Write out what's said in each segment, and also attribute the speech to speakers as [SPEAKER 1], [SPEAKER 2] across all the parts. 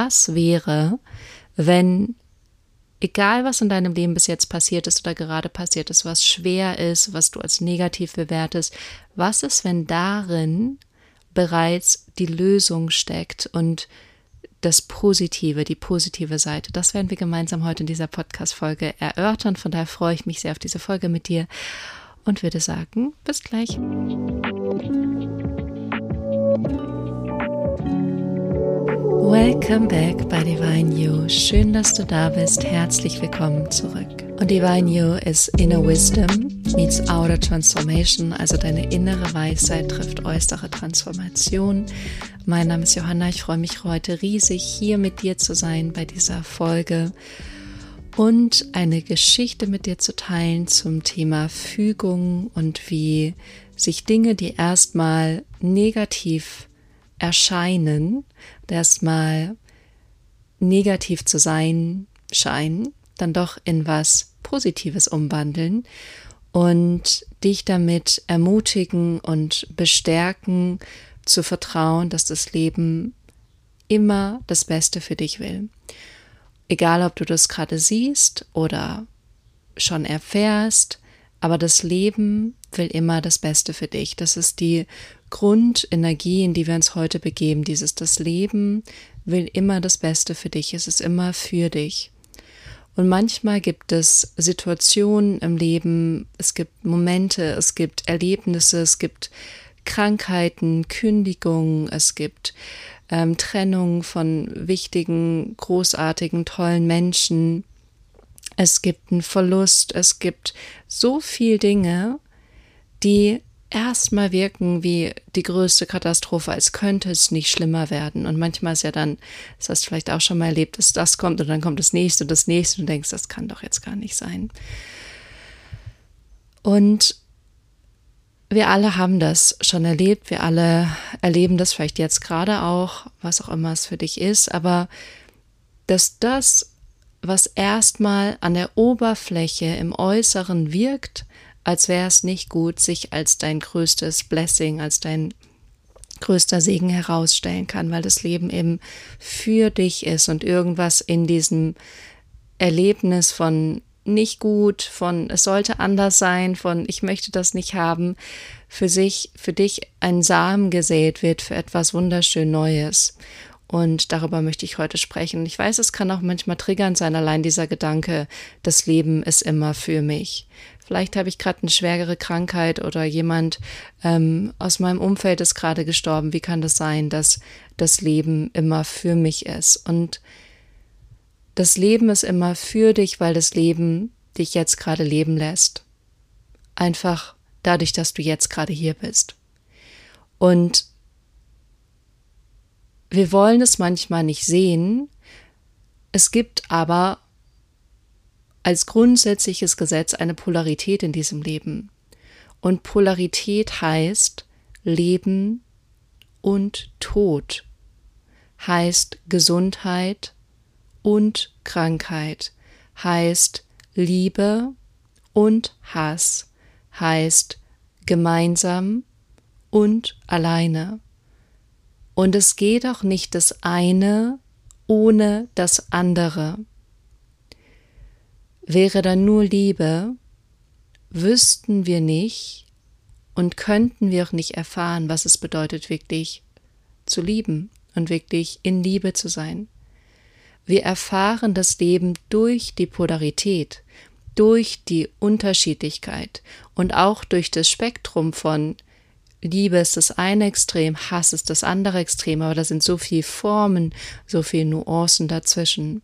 [SPEAKER 1] Was wäre, wenn egal was in deinem Leben bis jetzt passiert ist oder gerade passiert ist, was schwer ist, was du als negativ bewertest, was ist, wenn darin bereits die Lösung steckt und das Positive, die positive Seite. Das werden wir gemeinsam heute in dieser Podcast-Folge erörtern. Von daher freue ich mich sehr auf diese Folge mit dir und würde sagen, bis gleich. Welcome back bei Divine You. Schön, dass du da bist. Herzlich willkommen zurück. Und Divine You ist Inner Wisdom meets Outer Transformation, also deine innere Weisheit trifft äußere Transformation. Mein Name ist Johanna. Ich freue mich heute riesig, hier mit dir zu sein bei dieser Folge und eine Geschichte mit dir zu teilen zum Thema Fügung und wie sich Dinge, die erstmal negativ erscheinen, erstmal negativ zu sein scheinen, dann doch in was Positives umwandeln und dich damit ermutigen und bestärken, zu vertrauen, dass das Leben immer das Beste für dich will. Egal, ob du das gerade siehst oder schon erfährst, aber das Leben will immer das Beste für dich. Das ist die Grundenergie, in die wir uns heute begeben. Dieses, das Leben will immer das Beste für dich. Es ist immer für dich. Und manchmal gibt es Situationen im Leben, es gibt Momente, es gibt Erlebnisse, es gibt Krankheiten, Kündigungen, es gibt ähm, Trennung von wichtigen, großartigen, tollen Menschen. Es gibt einen Verlust, es gibt so viel Dinge, die erstmal wirken wie die größte Katastrophe, als könnte es nicht schlimmer werden. Und manchmal ist ja dann, das hast du vielleicht auch schon mal erlebt, dass das kommt und dann kommt das nächste und das nächste und du denkst, das kann doch jetzt gar nicht sein. Und wir alle haben das schon erlebt, wir alle erleben das vielleicht jetzt gerade auch, was auch immer es für dich ist, aber dass das, was erstmal an der Oberfläche im Äußeren wirkt, als wäre es nicht gut, sich als dein größtes Blessing, als dein größter Segen herausstellen kann, weil das Leben eben für dich ist und irgendwas in diesem Erlebnis von nicht gut, von es sollte anders sein, von ich möchte das nicht haben, für sich, für dich ein Samen gesät wird für etwas wunderschön Neues. Und darüber möchte ich heute sprechen. Ich weiß, es kann auch manchmal triggernd sein, allein dieser Gedanke, das Leben ist immer für mich. Vielleicht habe ich gerade eine schwerere Krankheit oder jemand ähm, aus meinem Umfeld ist gerade gestorben. Wie kann das sein, dass das Leben immer für mich ist? Und das Leben ist immer für dich, weil das Leben dich jetzt gerade leben lässt. Einfach dadurch, dass du jetzt gerade hier bist. Und wir wollen es manchmal nicht sehen. Es gibt aber als grundsätzliches Gesetz eine Polarität in diesem Leben. Und Polarität heißt Leben und Tod, heißt Gesundheit und Krankheit, heißt Liebe und Hass, heißt gemeinsam und alleine. Und es geht auch nicht das eine ohne das andere. Wäre da nur Liebe, wüssten wir nicht und könnten wir auch nicht erfahren, was es bedeutet, wirklich zu lieben und wirklich in Liebe zu sein. Wir erfahren das Leben durch die Polarität, durch die Unterschiedlichkeit und auch durch das Spektrum von Liebe ist das eine Extrem, Hass ist das andere Extrem, aber da sind so viele Formen, so viele Nuancen dazwischen.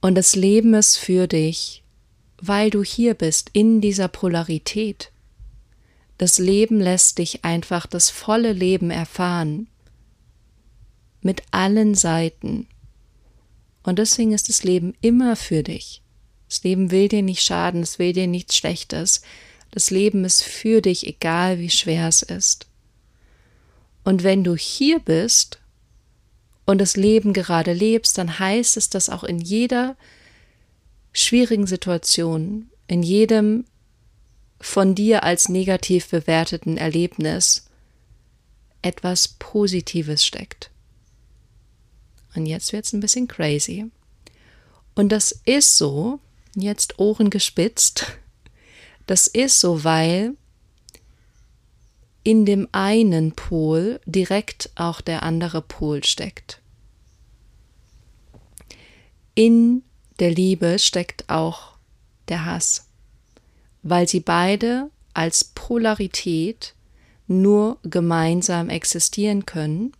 [SPEAKER 1] Und das Leben ist für dich, weil du hier bist, in dieser Polarität. Das Leben lässt dich einfach das volle Leben erfahren. Mit allen Seiten. Und deswegen ist das Leben immer für dich. Das Leben will dir nicht schaden, es will dir nichts Schlechtes. Das Leben ist für dich, egal wie schwer es ist. Und wenn du hier bist, und das Leben gerade lebst, dann heißt es, dass auch in jeder schwierigen Situation, in jedem von dir als negativ bewerteten Erlebnis etwas Positives steckt. Und jetzt wird es ein bisschen crazy. Und das ist so, jetzt Ohren gespitzt, das ist so, weil in dem einen Pol direkt auch der andere Pol steckt. In der Liebe steckt auch der Hass, weil sie beide als Polarität nur gemeinsam existieren können.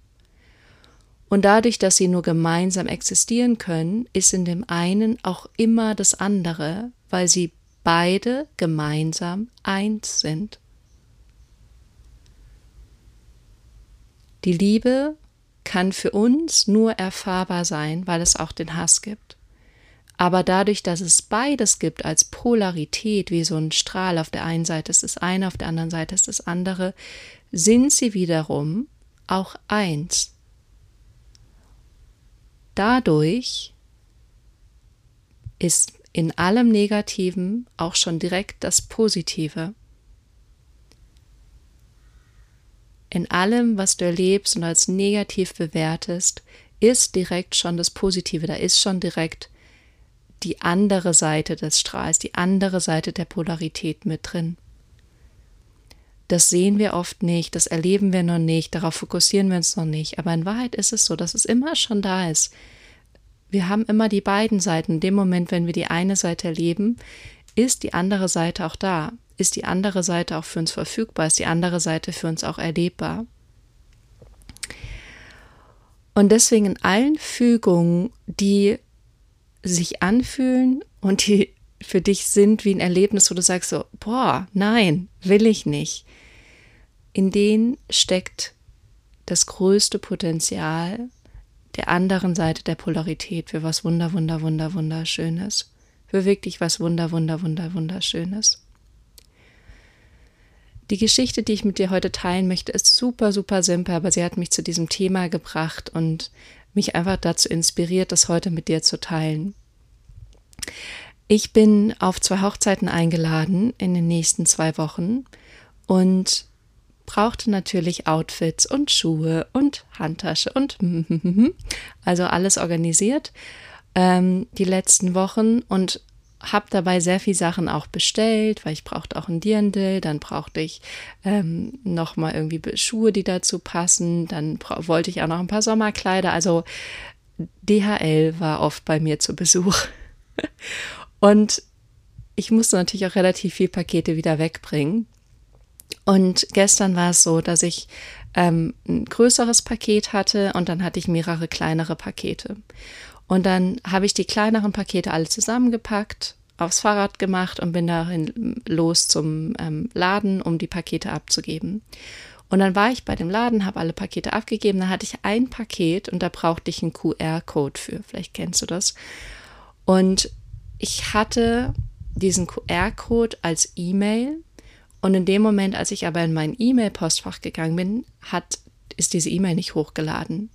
[SPEAKER 1] Und dadurch, dass sie nur gemeinsam existieren können, ist in dem einen auch immer das andere, weil sie beide gemeinsam eins sind. Die Liebe kann für uns nur erfahrbar sein, weil es auch den Hass gibt. Aber dadurch, dass es beides gibt als Polarität, wie so ein Strahl, auf der einen Seite ist das eine, auf der anderen Seite ist das andere, sind sie wiederum auch eins. Dadurch ist in allem Negativen auch schon direkt das Positive. In allem, was du erlebst und als negativ bewertest, ist direkt schon das Positive, da ist schon direkt die andere Seite des Strahls, die andere Seite der Polarität mit drin. Das sehen wir oft nicht, das erleben wir noch nicht, darauf fokussieren wir uns noch nicht. Aber in Wahrheit ist es so, dass es immer schon da ist. Wir haben immer die beiden Seiten. In dem Moment, wenn wir die eine Seite erleben, ist die andere Seite auch da. Ist die andere Seite auch für uns verfügbar? Ist die andere Seite für uns auch erlebbar? Und deswegen in allen Fügungen, die sich anfühlen und die für dich sind wie ein Erlebnis, wo du sagst so, boah, nein, will ich nicht. In denen steckt das größte Potenzial der anderen Seite der Polarität für was wunder, wunder, wunder, wunderschönes. Für wirklich was wunder, wunder, wunder, wunderschönes. Die Geschichte, die ich mit dir heute teilen möchte, ist super, super simpel, aber sie hat mich zu diesem Thema gebracht und mich einfach dazu inspiriert, das heute mit dir zu teilen. Ich bin auf zwei Hochzeiten eingeladen in den nächsten zwei Wochen und brauchte natürlich Outfits und Schuhe und Handtasche und also alles organisiert ähm, die letzten Wochen und habe dabei sehr viel Sachen auch bestellt, weil ich brauchte auch ein Dirndl, dann brauchte ich ähm, noch mal irgendwie Schuhe, die dazu passen, dann wollte ich auch noch ein paar Sommerkleider, also DHL war oft bei mir zu Besuch und ich musste natürlich auch relativ viel Pakete wieder wegbringen. Und gestern war es so, dass ich ähm, ein größeres Paket hatte und dann hatte ich mehrere kleinere Pakete. Und dann habe ich die kleineren Pakete alle zusammengepackt, aufs Fahrrad gemacht und bin dahin los zum ähm, Laden, um die Pakete abzugeben. Und dann war ich bei dem Laden, habe alle Pakete abgegeben. Dann hatte ich ein Paket und da brauchte ich einen QR-Code für. Vielleicht kennst du das. Und ich hatte diesen QR-Code als E-Mail. Und in dem Moment, als ich aber in mein E-Mail-Postfach gegangen bin, hat, ist diese E-Mail nicht hochgeladen.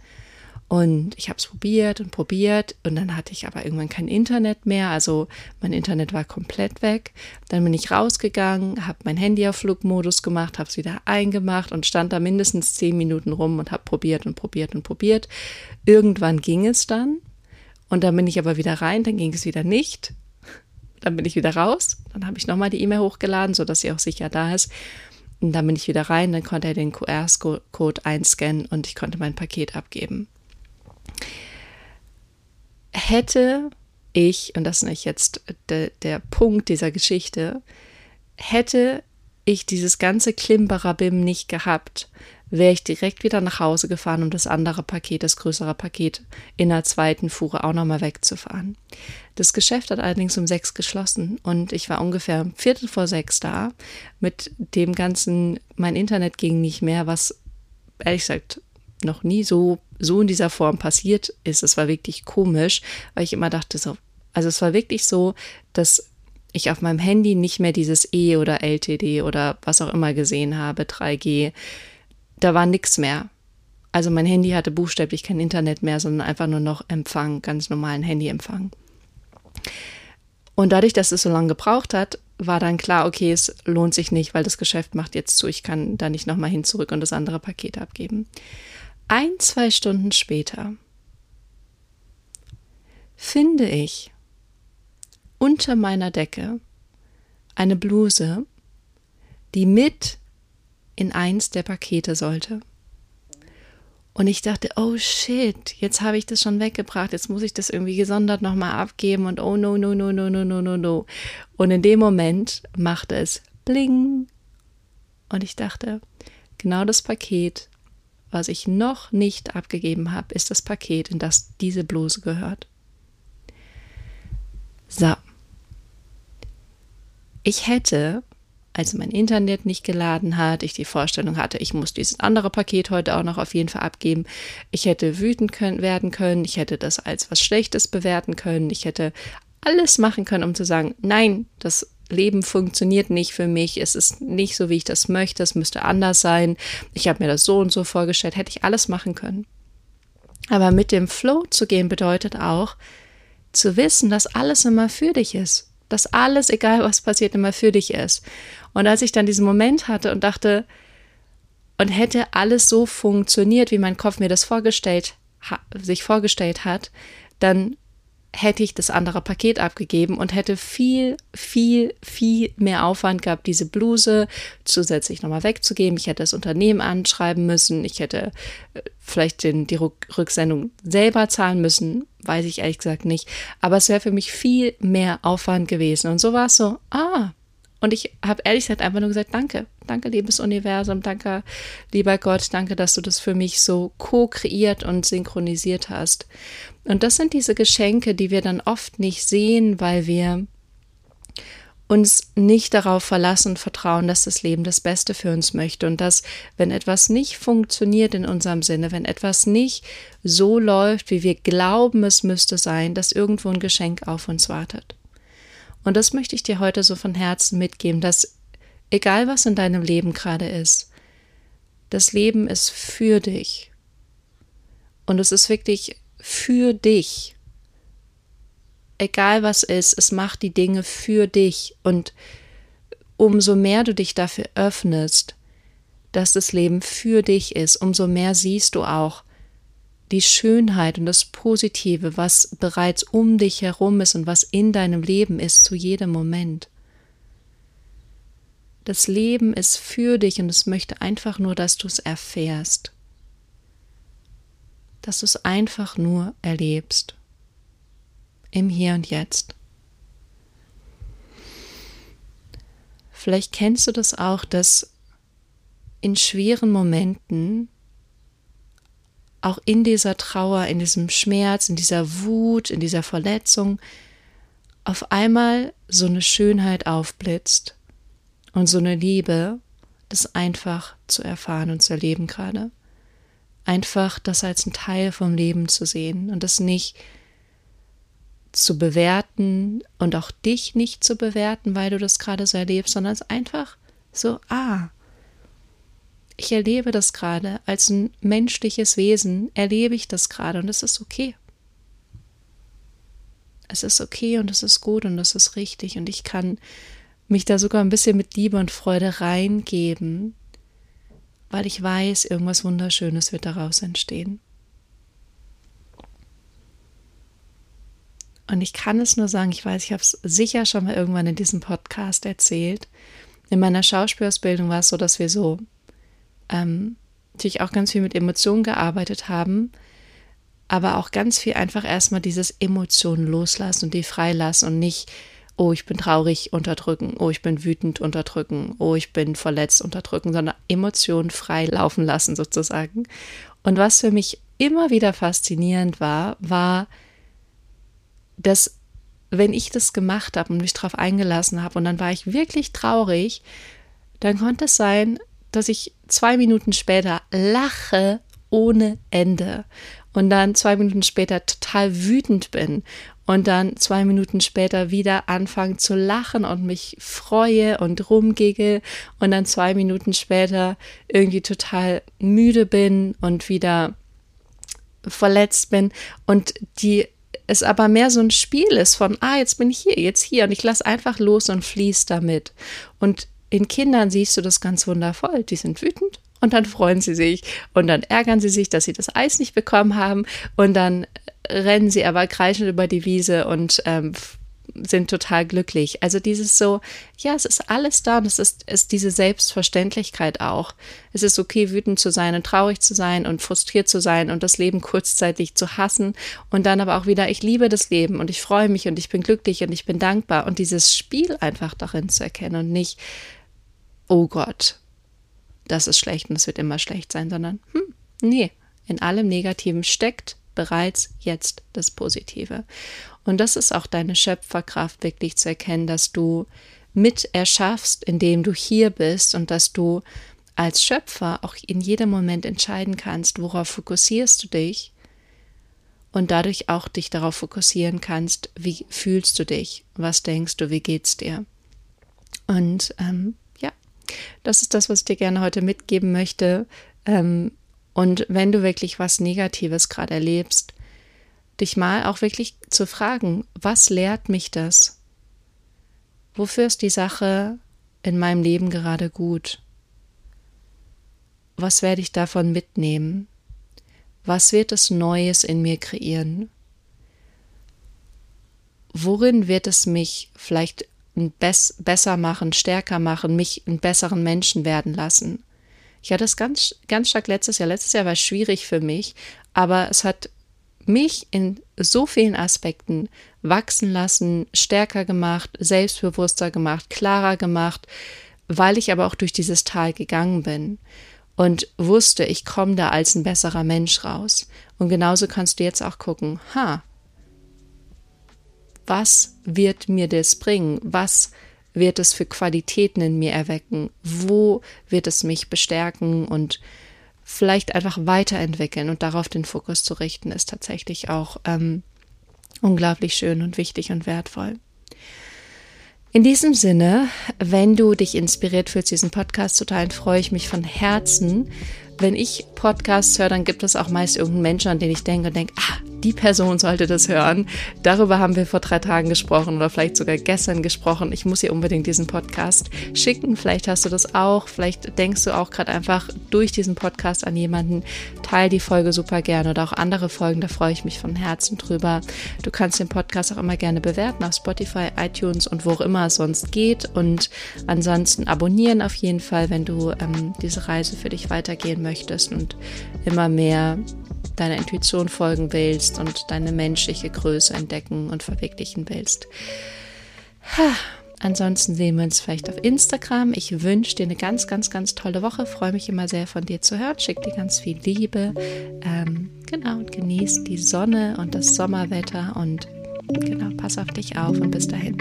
[SPEAKER 1] Und ich habe es probiert und probiert und dann hatte ich aber irgendwann kein Internet mehr. Also mein Internet war komplett weg. Dann bin ich rausgegangen, habe mein Handy auf Flugmodus gemacht, habe es wieder eingemacht und stand da mindestens zehn Minuten rum und habe probiert und probiert und probiert. Irgendwann ging es dann und dann bin ich aber wieder rein, dann ging es wieder nicht. Dann bin ich wieder raus, dann habe ich nochmal die E-Mail hochgeladen, sodass sie auch sicher da ist. Und dann bin ich wieder rein, dann konnte er den QR-Code einscannen und ich konnte mein Paket abgeben. Hätte ich, und das ist jetzt de, der Punkt dieser Geschichte, hätte ich dieses ganze Klimperabim nicht gehabt, wäre ich direkt wieder nach Hause gefahren, um das andere Paket, das größere Paket in der zweiten Fuhre auch nochmal wegzufahren. Das Geschäft hat allerdings um sechs geschlossen und ich war ungefähr um Viertel vor sechs da. Mit dem ganzen, mein Internet ging nicht mehr, was ehrlich gesagt noch nie so, so in dieser Form passiert ist. Es war wirklich komisch, weil ich immer dachte so, also es war wirklich so, dass ich auf meinem Handy nicht mehr dieses E oder LTD oder was auch immer gesehen habe, 3G. Da war nichts mehr. Also mein Handy hatte buchstäblich kein Internet mehr, sondern einfach nur noch Empfang, ganz normalen Handyempfang. Und dadurch, dass es so lange gebraucht hat, war dann klar, okay, es lohnt sich nicht, weil das Geschäft macht jetzt zu, ich kann da nicht nochmal hin zurück und das andere Paket abgeben. Ein, zwei Stunden später finde ich unter meiner Decke eine Bluse, die mit in eins der Pakete sollte. Und ich dachte, oh shit, jetzt habe ich das schon weggebracht, jetzt muss ich das irgendwie gesondert nochmal abgeben und oh no, no, no, no, no, no, no, no. Und in dem Moment machte es bling. Und ich dachte, genau das Paket, was ich noch nicht abgegeben habe, ist das Paket, in das diese Bluse gehört. So. Ich hätte als mein Internet nicht geladen hat, ich die Vorstellung hatte, ich muss dieses andere Paket heute auch noch auf jeden Fall abgeben. Ich hätte wütend können, werden können, ich hätte das als was Schlechtes bewerten können, ich hätte alles machen können, um zu sagen, nein, das Leben funktioniert nicht für mich, es ist nicht so, wie ich das möchte, es müsste anders sein, ich habe mir das so und so vorgestellt, hätte ich alles machen können. Aber mit dem Flow zu gehen bedeutet auch, zu wissen, dass alles immer für dich ist dass alles, egal was passiert, immer für dich ist. Und als ich dann diesen Moment hatte und dachte, und hätte alles so funktioniert, wie mein Kopf mir das vorgestellt, sich vorgestellt hat, dann hätte ich das andere Paket abgegeben und hätte viel, viel, viel mehr Aufwand gehabt, diese Bluse zusätzlich nochmal wegzugeben. Ich hätte das Unternehmen anschreiben müssen. Ich hätte äh, vielleicht den, die Rücksendung selber zahlen müssen. Weiß ich ehrlich gesagt nicht. Aber es wäre für mich viel mehr Aufwand gewesen. Und so war es so, ah, und ich habe ehrlich gesagt einfach nur gesagt, danke, danke, liebes Universum, danke, lieber Gott, danke, dass du das für mich so co-kreiert und synchronisiert hast. Und das sind diese Geschenke, die wir dann oft nicht sehen, weil wir uns nicht darauf verlassen, vertrauen, dass das Leben das Beste für uns möchte und dass, wenn etwas nicht funktioniert in unserem Sinne, wenn etwas nicht so läuft, wie wir glauben, es müsste sein, dass irgendwo ein Geschenk auf uns wartet. Und das möchte ich dir heute so von Herzen mitgeben, dass egal was in deinem Leben gerade ist, das Leben ist für dich. Und es ist wirklich für dich. Egal was ist, es macht die Dinge für dich. Und umso mehr du dich dafür öffnest, dass das Leben für dich ist, umso mehr siehst du auch, die Schönheit und das Positive, was bereits um dich herum ist und was in deinem Leben ist zu jedem Moment. Das Leben ist für dich und es möchte einfach nur, dass du es erfährst. Dass du es einfach nur erlebst. Im Hier und Jetzt. Vielleicht kennst du das auch, dass in schweren Momenten auch in dieser Trauer, in diesem Schmerz, in dieser Wut, in dieser Verletzung auf einmal so eine Schönheit aufblitzt und so eine Liebe, das einfach zu erfahren und zu erleben gerade. Einfach das als ein Teil vom Leben zu sehen und das nicht zu bewerten und auch dich nicht zu bewerten, weil du das gerade so erlebst, sondern es einfach so, ah, ich erlebe das gerade als ein menschliches Wesen, erlebe ich das gerade und es ist okay. Es ist okay und es ist gut und es ist richtig und ich kann mich da sogar ein bisschen mit Liebe und Freude reingeben, weil ich weiß, irgendwas Wunderschönes wird daraus entstehen. Und ich kann es nur sagen, ich weiß, ich habe es sicher schon mal irgendwann in diesem Podcast erzählt. In meiner Schauspielausbildung war es so, dass wir so ähm, natürlich auch ganz viel mit Emotionen gearbeitet haben, aber auch ganz viel einfach erstmal dieses Emotionen loslassen und die freilassen und nicht, oh, ich bin traurig unterdrücken, oh, ich bin wütend unterdrücken, oh, ich bin verletzt unterdrücken, sondern Emotionen frei laufen lassen sozusagen. Und was für mich immer wieder faszinierend war, war, dass wenn ich das gemacht habe und mich darauf eingelassen habe und dann war ich wirklich traurig, dann konnte es sein, dass ich zwei Minuten später lache ohne Ende und dann zwei Minuten später total wütend bin und dann zwei Minuten später wieder anfange zu lachen und mich freue und rumgigge und dann zwei Minuten später irgendwie total müde bin und wieder verletzt bin und die es aber mehr so ein Spiel ist von, ah, jetzt bin ich hier, jetzt hier und ich lasse einfach los und fließe damit. Und in Kindern siehst du das ganz wundervoll. Die sind wütend und dann freuen sie sich und dann ärgern sie sich, dass sie das Eis nicht bekommen haben und dann rennen sie aber kreischend über die Wiese und ähm, sind total glücklich. Also dieses so, ja, es ist alles da und es ist, ist diese Selbstverständlichkeit auch. Es ist okay, wütend zu sein und traurig zu sein und frustriert zu sein und das Leben kurzzeitig zu hassen und dann aber auch wieder, ich liebe das Leben und ich freue mich und ich bin glücklich und ich bin dankbar und dieses Spiel einfach darin zu erkennen und nicht, oh Gott, das ist schlecht und es wird immer schlecht sein, sondern, hm, nee, in allem Negativen steckt bereits jetzt das Positive. Und das ist auch deine Schöpferkraft, wirklich zu erkennen, dass du mit erschaffst, indem du hier bist und dass du als Schöpfer auch in jedem Moment entscheiden kannst, worauf fokussierst du dich und dadurch auch dich darauf fokussieren kannst, wie fühlst du dich, was denkst du, wie geht's dir. Und ähm, ja, das ist das, was ich dir gerne heute mitgeben möchte. Ähm, und wenn du wirklich was Negatives gerade erlebst, dich mal auch wirklich zu fragen, was lehrt mich das? Wofür ist die Sache in meinem Leben gerade gut? Was werde ich davon mitnehmen? Was wird es Neues in mir kreieren? Worin wird es mich vielleicht besser machen, stärker machen, mich einen besseren Menschen werden lassen? Ich hatte es ganz, ganz stark letztes Jahr. Letztes Jahr war schwierig für mich, aber es hat mich in so vielen Aspekten wachsen lassen, stärker gemacht, selbstbewusster gemacht, klarer gemacht, weil ich aber auch durch dieses Tal gegangen bin und wusste, ich komme da als ein besserer Mensch raus. Und genauso kannst du jetzt auch gucken, ha, was wird mir das bringen? Was wird es für Qualitäten in mir erwecken? Wo wird es mich bestärken und vielleicht einfach weiterentwickeln und darauf den Fokus zu richten, ist tatsächlich auch ähm, unglaublich schön und wichtig und wertvoll. In diesem Sinne, wenn du dich inspiriert fühlst, diesen Podcast zu teilen, freue ich mich von Herzen. Wenn ich Podcasts höre, dann gibt es auch meist irgendeinen Menschen, an den ich denke und denke, ah, die Person sollte das hören. Darüber haben wir vor drei Tagen gesprochen oder vielleicht sogar gestern gesprochen. Ich muss ihr unbedingt diesen Podcast schicken. Vielleicht hast du das auch. Vielleicht denkst du auch gerade einfach durch diesen Podcast an jemanden. Teil die Folge super gerne oder auch andere Folgen. Da freue ich mich von Herzen drüber. Du kannst den Podcast auch immer gerne bewerten auf Spotify, iTunes und wo auch immer es sonst geht. Und ansonsten abonnieren auf jeden Fall, wenn du ähm, diese Reise für dich weitergehen möchtest und immer mehr deiner Intuition folgen willst kannst und deine menschliche Größe entdecken und verwirklichen willst. Ha. Ansonsten sehen wir uns vielleicht auf Instagram. Ich wünsche dir eine ganz, ganz, ganz tolle Woche. Freue mich immer sehr von dir zu hören. Schick dir ganz viel Liebe. Ähm, genau, und genieß die Sonne und das Sommerwetter. Und genau, pass auf dich auf und bis dahin.